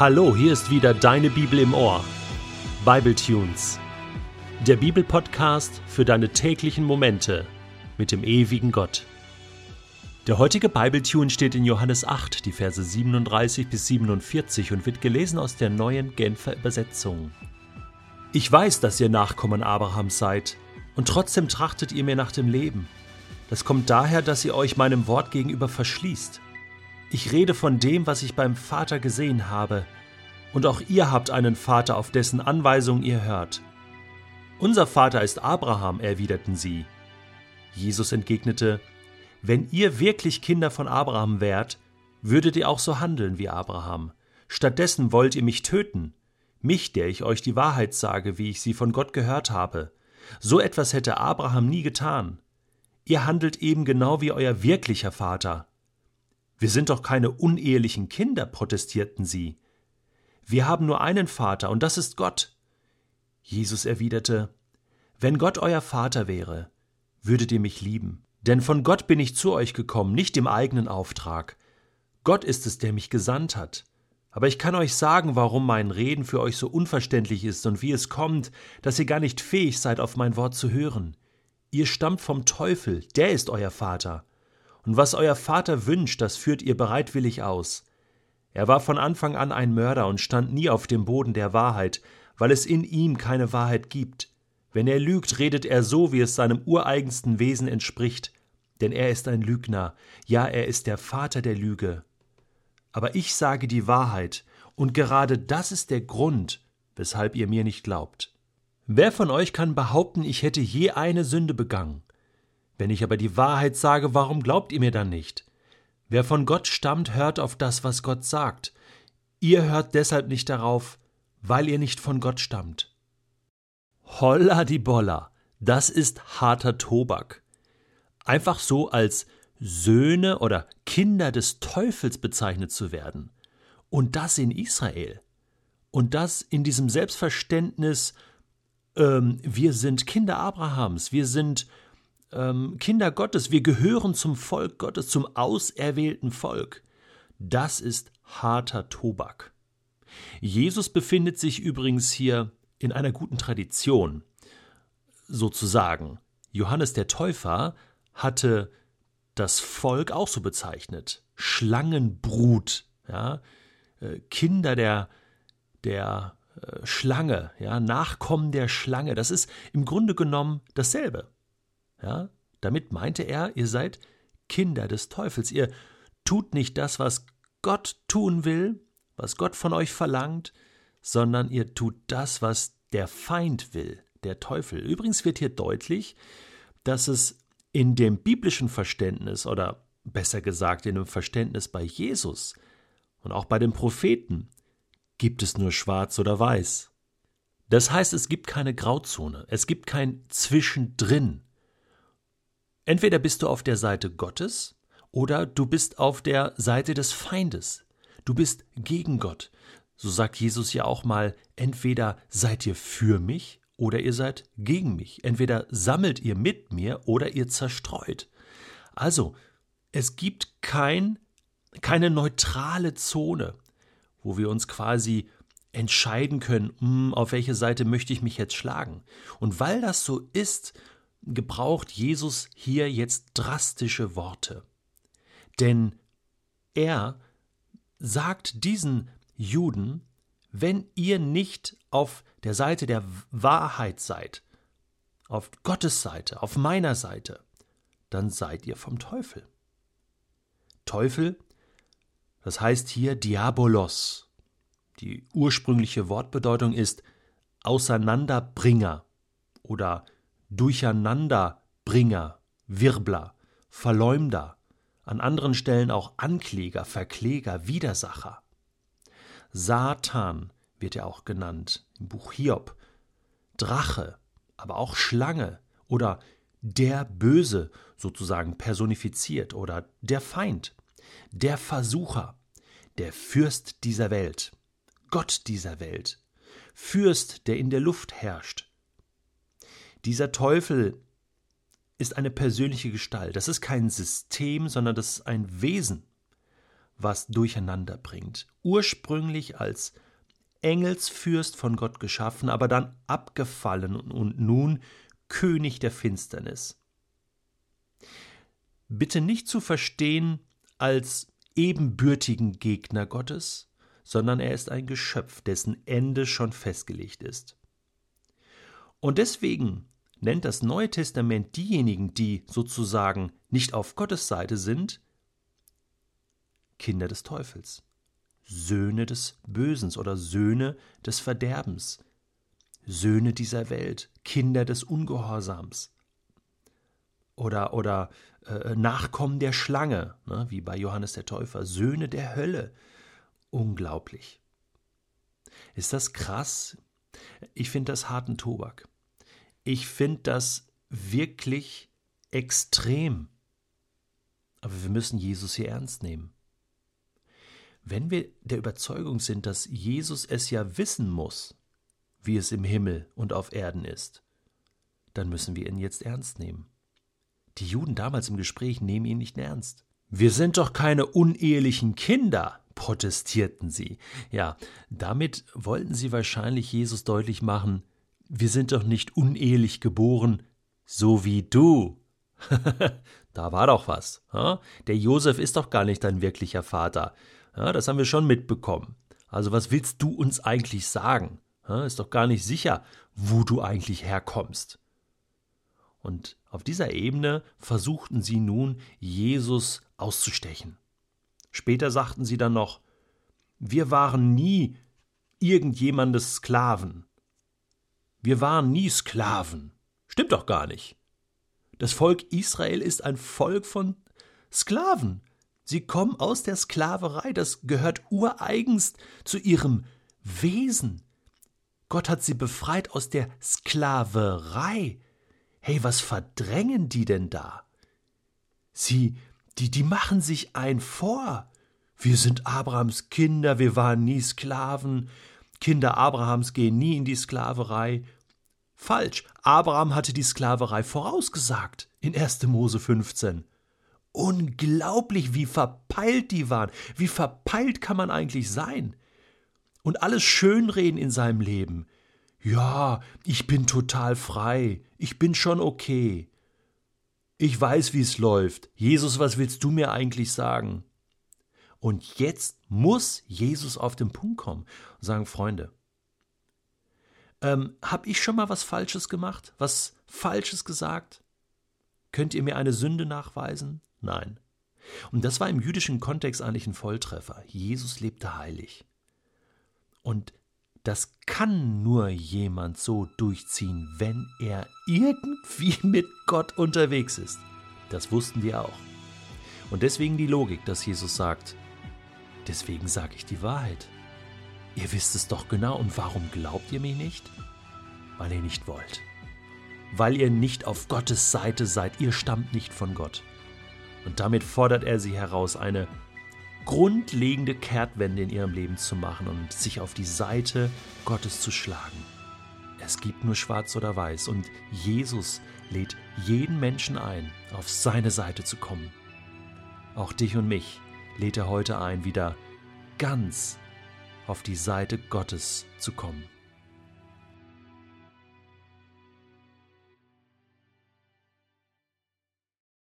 Hallo, hier ist wieder deine Bibel im Ohr. Bible Tunes. Der Bibelpodcast für deine täglichen Momente mit dem ewigen Gott. Der heutige Bibletune steht in Johannes 8, die Verse 37 bis 47 und wird gelesen aus der neuen Genfer Übersetzung. Ich weiß, dass ihr Nachkommen Abrahams seid, und trotzdem trachtet ihr mir nach dem Leben. Das kommt daher, dass ihr euch meinem Wort gegenüber verschließt. Ich rede von dem, was ich beim Vater gesehen habe, und auch ihr habt einen Vater, auf dessen Anweisung ihr hört. Unser Vater ist Abraham, erwiderten sie. Jesus entgegnete, Wenn ihr wirklich Kinder von Abraham wärt, würdet ihr auch so handeln wie Abraham. Stattdessen wollt ihr mich töten, mich, der ich euch die Wahrheit sage, wie ich sie von Gott gehört habe. So etwas hätte Abraham nie getan. Ihr handelt eben genau wie euer wirklicher Vater. Wir sind doch keine unehelichen Kinder, protestierten sie. Wir haben nur einen Vater, und das ist Gott. Jesus erwiderte, Wenn Gott euer Vater wäre, würdet ihr mich lieben. Denn von Gott bin ich zu euch gekommen, nicht im eigenen Auftrag. Gott ist es, der mich gesandt hat. Aber ich kann euch sagen, warum mein Reden für euch so unverständlich ist und wie es kommt, dass ihr gar nicht fähig seid, auf mein Wort zu hören. Ihr stammt vom Teufel, der ist euer Vater. Und was euer Vater wünscht, das führt ihr bereitwillig aus. Er war von Anfang an ein Mörder und stand nie auf dem Boden der Wahrheit, weil es in ihm keine Wahrheit gibt. Wenn er lügt, redet er so, wie es seinem ureigensten Wesen entspricht, denn er ist ein Lügner, ja, er ist der Vater der Lüge. Aber ich sage die Wahrheit, und gerade das ist der Grund, weshalb ihr mir nicht glaubt. Wer von euch kann behaupten, ich hätte je eine Sünde begangen? Wenn ich aber die Wahrheit sage, warum glaubt ihr mir dann nicht? Wer von Gott stammt, hört auf das, was Gott sagt. Ihr hört deshalb nicht darauf, weil ihr nicht von Gott stammt. Holla die Bolla, das ist harter Tobak. Einfach so als Söhne oder Kinder des Teufels bezeichnet zu werden. Und das in Israel. Und das in diesem Selbstverständnis, ähm, wir sind Kinder Abrahams, wir sind ähm, Kinder Gottes, wir gehören zum Volk Gottes, zum auserwählten Volk. Das ist harter Tobak. Jesus befindet sich übrigens hier in einer guten Tradition, sozusagen. Johannes der Täufer hatte das Volk auch so bezeichnet. Schlangenbrut, ja, äh, Kinder der, der äh, Schlange, ja, Nachkommen der Schlange. Das ist im Grunde genommen dasselbe. Ja, damit meinte er, ihr seid Kinder des Teufels. Ihr tut nicht das, was Gott tun will, was Gott von euch verlangt, sondern ihr tut das, was der Feind will, der Teufel. Übrigens wird hier deutlich, dass es in dem biblischen Verständnis oder besser gesagt in dem Verständnis bei Jesus und auch bei den Propheten gibt es nur schwarz oder weiß. Das heißt, es gibt keine Grauzone, es gibt kein Zwischendrin. Entweder bist du auf der Seite Gottes oder du bist auf der Seite des Feindes. Du bist gegen Gott. So sagt Jesus ja auch mal, entweder seid ihr für mich oder ihr seid gegen mich. Entweder sammelt ihr mit mir oder ihr zerstreut. Also, es gibt kein, keine neutrale Zone, wo wir uns quasi entscheiden können, hm, auf welche Seite möchte ich mich jetzt schlagen. Und weil das so ist, gebraucht Jesus hier jetzt drastische Worte. Denn er sagt diesen Juden, wenn ihr nicht auf der Seite der Wahrheit seid, auf Gottes Seite, auf meiner Seite, dann seid ihr vom Teufel. Teufel, das heißt hier Diabolos. Die ursprüngliche Wortbedeutung ist Auseinanderbringer oder Durcheinanderbringer, Wirbler, Verleumder, an anderen Stellen auch Ankläger, Verkläger, Widersacher. Satan wird er auch genannt im Buch Hiob, Drache, aber auch Schlange oder der Böse sozusagen personifiziert oder der Feind, der Versucher, der Fürst dieser Welt, Gott dieser Welt, Fürst, der in der Luft herrscht, dieser Teufel ist eine persönliche Gestalt. Das ist kein System, sondern das ist ein Wesen, was durcheinander bringt. Ursprünglich als Engelsfürst von Gott geschaffen, aber dann abgefallen und nun König der Finsternis. Bitte nicht zu verstehen als ebenbürtigen Gegner Gottes, sondern er ist ein Geschöpf, dessen Ende schon festgelegt ist. Und deswegen nennt das Neue Testament diejenigen, die sozusagen nicht auf Gottes Seite sind, Kinder des Teufels, Söhne des Bösens oder Söhne des Verderbens, Söhne dieser Welt, Kinder des Ungehorsams oder, oder äh, Nachkommen der Schlange, ne, wie bei Johannes der Täufer, Söhne der Hölle. Unglaublich. Ist das krass? Ich finde das harten Tobak. Ich finde das wirklich extrem. Aber wir müssen Jesus hier ernst nehmen. Wenn wir der Überzeugung sind, dass Jesus es ja wissen muss, wie es im Himmel und auf Erden ist, dann müssen wir ihn jetzt ernst nehmen. Die Juden damals im Gespräch nehmen ihn nicht ernst. Wir sind doch keine unehelichen Kinder, protestierten sie. Ja, damit wollten sie wahrscheinlich Jesus deutlich machen, wir sind doch nicht unehelich geboren, so wie du. da war doch was. Der Josef ist doch gar nicht dein wirklicher Vater. das haben wir schon mitbekommen. Also was willst du uns eigentlich sagen? Ist doch gar nicht sicher, wo du eigentlich herkommst. Und auf dieser Ebene versuchten sie nun, Jesus auszustechen. Später sagten sie dann noch, wir waren nie irgendjemandes Sklaven. Wir waren nie Sklaven. Stimmt doch gar nicht. Das Volk Israel ist ein Volk von Sklaven. Sie kommen aus der Sklaverei, das gehört ureigenst zu ihrem Wesen. Gott hat sie befreit aus der Sklaverei. Hey, was verdrängen die denn da? Sie, die, die machen sich ein vor. Wir sind Abrahams Kinder, wir waren nie Sklaven. Kinder Abrahams gehen nie in die Sklaverei. Falsch. Abraham hatte die Sklaverei vorausgesagt in 1. Mose 15. Unglaublich, wie verpeilt die waren. Wie verpeilt kann man eigentlich sein? Und alles schönreden in seinem Leben. Ja, ich bin total frei, ich bin schon okay. Ich weiß, wie es läuft. Jesus, was willst du mir eigentlich sagen? Und jetzt muss Jesus auf den Punkt kommen und sagen, Freunde, ähm, hab ich schon mal was Falsches gemacht? Was Falsches gesagt? Könnt ihr mir eine Sünde nachweisen? Nein. Und das war im jüdischen Kontext eigentlich ein Volltreffer. Jesus lebte heilig. Und das kann nur jemand so durchziehen, wenn er irgendwie mit Gott unterwegs ist. Das wussten die auch. Und deswegen die Logik, dass Jesus sagt, deswegen sage ich die Wahrheit. Ihr wisst es doch genau und warum glaubt ihr mir nicht? Weil ihr nicht wollt. Weil ihr nicht auf Gottes Seite seid, ihr stammt nicht von Gott. Und damit fordert er sie heraus, eine grundlegende Kehrtwende in ihrem Leben zu machen und sich auf die Seite Gottes zu schlagen. Es gibt nur schwarz oder weiß und Jesus lädt jeden Menschen ein, auf seine Seite zu kommen. Auch dich und mich lädt er heute ein, wieder ganz auf die Seite Gottes zu kommen.